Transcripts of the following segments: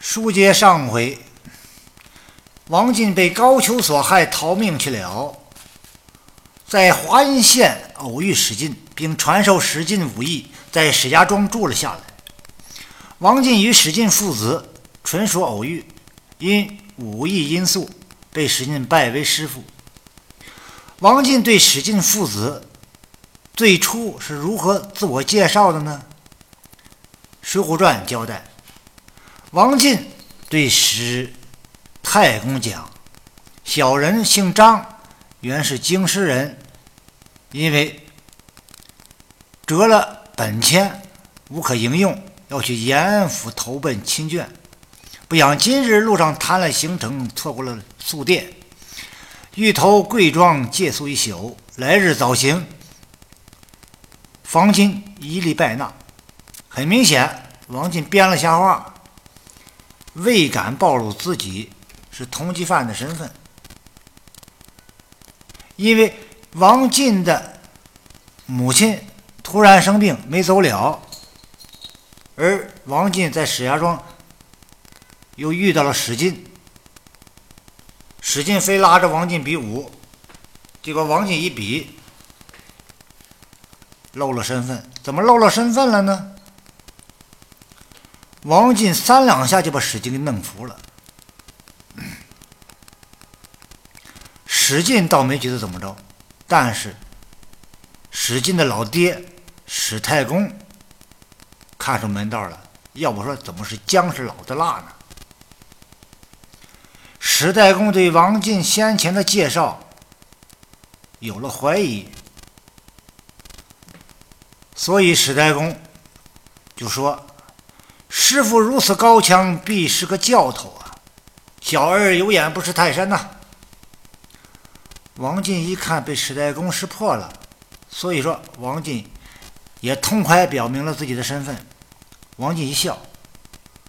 书接上回，王进被高俅所害，逃命去了，在华阴县偶遇史进，并传授史进武艺，在石家庄住了下来。王进与史进父子纯属偶遇，因武艺因素被史进拜为师傅。王进对史进父子最初是如何自我介绍的呢？《水浒传》交代。王进对史太公讲：“小人姓张，原是京师人，因为折了本钱，无可应用，要去延安府投奔亲眷。不想今日路上谈了行程，错过了宿店，欲投贵庄借宿一宿，来日早行。房金一力拜纳。很明显，王进编了瞎话。”未敢暴露自己是通缉犯的身份，因为王进的母亲突然生病没走了，而王进在石家庄又遇到了史进，史进非拉着王进比武，结果王进一比露了身份，怎么露了身份了呢？王进三两下就把史进给弄服了，史进倒没觉得怎么着，但是史进的老爹史太公看出门道了，要不说怎么是姜是老的辣呢？史太公对王进先前的介绍有了怀疑，所以史太公就说。师傅如此高强，必是个教头啊！小儿有眼不识泰山呐。王进一看被史太公识破了，所以说王进也痛快表明了自己的身份。王进一笑，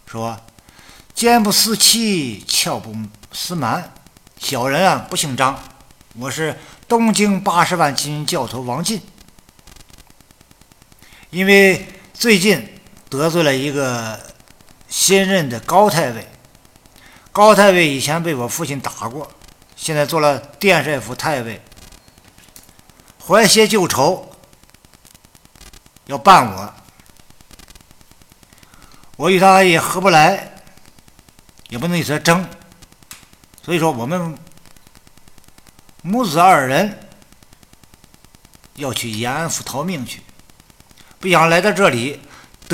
说：“奸不思欺，巧不思瞒。小人啊，不姓张，我是东京八十万金教头王进。因为最近。”得罪了一个新任的高太尉，高太尉以前被我父亲打过，现在做了殿帅府太尉，怀些旧仇，要办我，我与他也合不来，也不能与他争，所以说我们母子二人要去延安府逃命去，不想来到这里。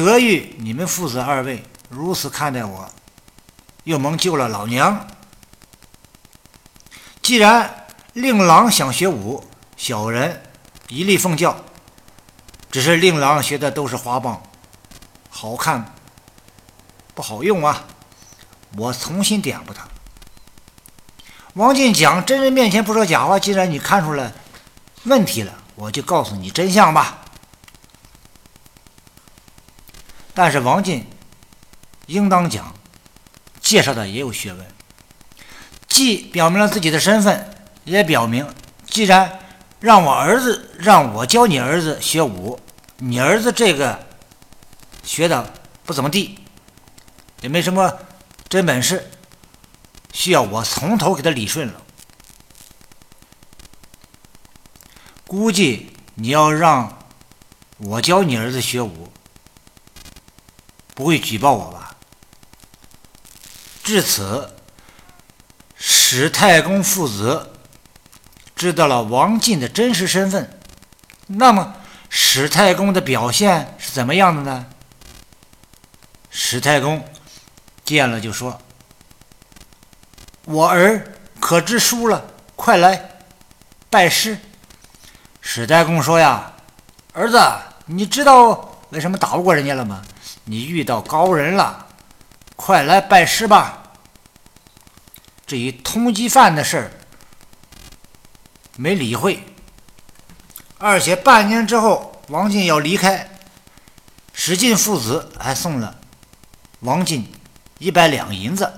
得遇你们父子二位如此看待我，又蒙救了老娘。既然令郎想学武，小人一力奉教。只是令郎学的都是花棒，好看不好用啊！我重新点拨他。王进讲真人面前不说假话，既然你看出来问题了，我就告诉你真相吧。但是王进应当讲，介绍的也有学问，既表明了自己的身份，也表明，既然让我儿子让我教你儿子学武，你儿子这个学的不怎么地，也没什么真本事，需要我从头给他理顺了。估计你要让我教你儿子学武。不会举报我吧？至此，史太公父子知道了王进的真实身份。那么，史太公的表现是怎么样的呢？史太公见了就说：“我儿可知书了？快来拜师。”史太公说：“呀，儿子，你知道为什么打不过人家了吗？”你遇到高人了，快来拜师吧。至于通缉犯的事儿，没理会。而且半年之后，王进要离开，史进父子还送了王进一百两银子。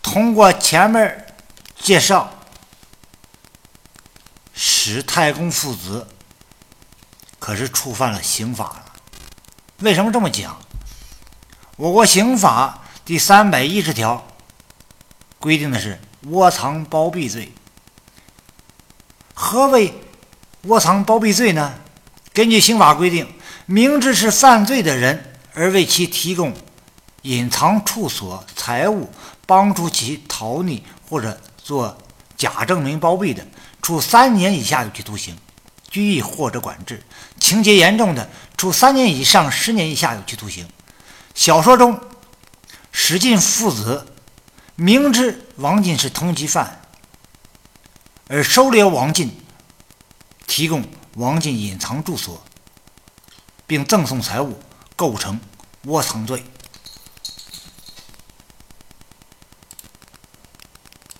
通过前面介绍，史太公父子可是触犯了刑法了。为什么这么讲？我国刑法第三百一十条规定的是窝藏包庇罪。何为窝藏包庇罪呢？根据刑法规定，明知是犯罪的人而为其提供隐藏处所、财物，帮助其逃匿或者做假证明包庇的，处三年以下有期徒刑、拘役或者管制；情节严重的，处三年以上十年以下有期徒刑。小说中，史进父子明知王进是通缉犯，而收留王进，提供王进隐藏住所，并赠送财物，构成窝藏罪。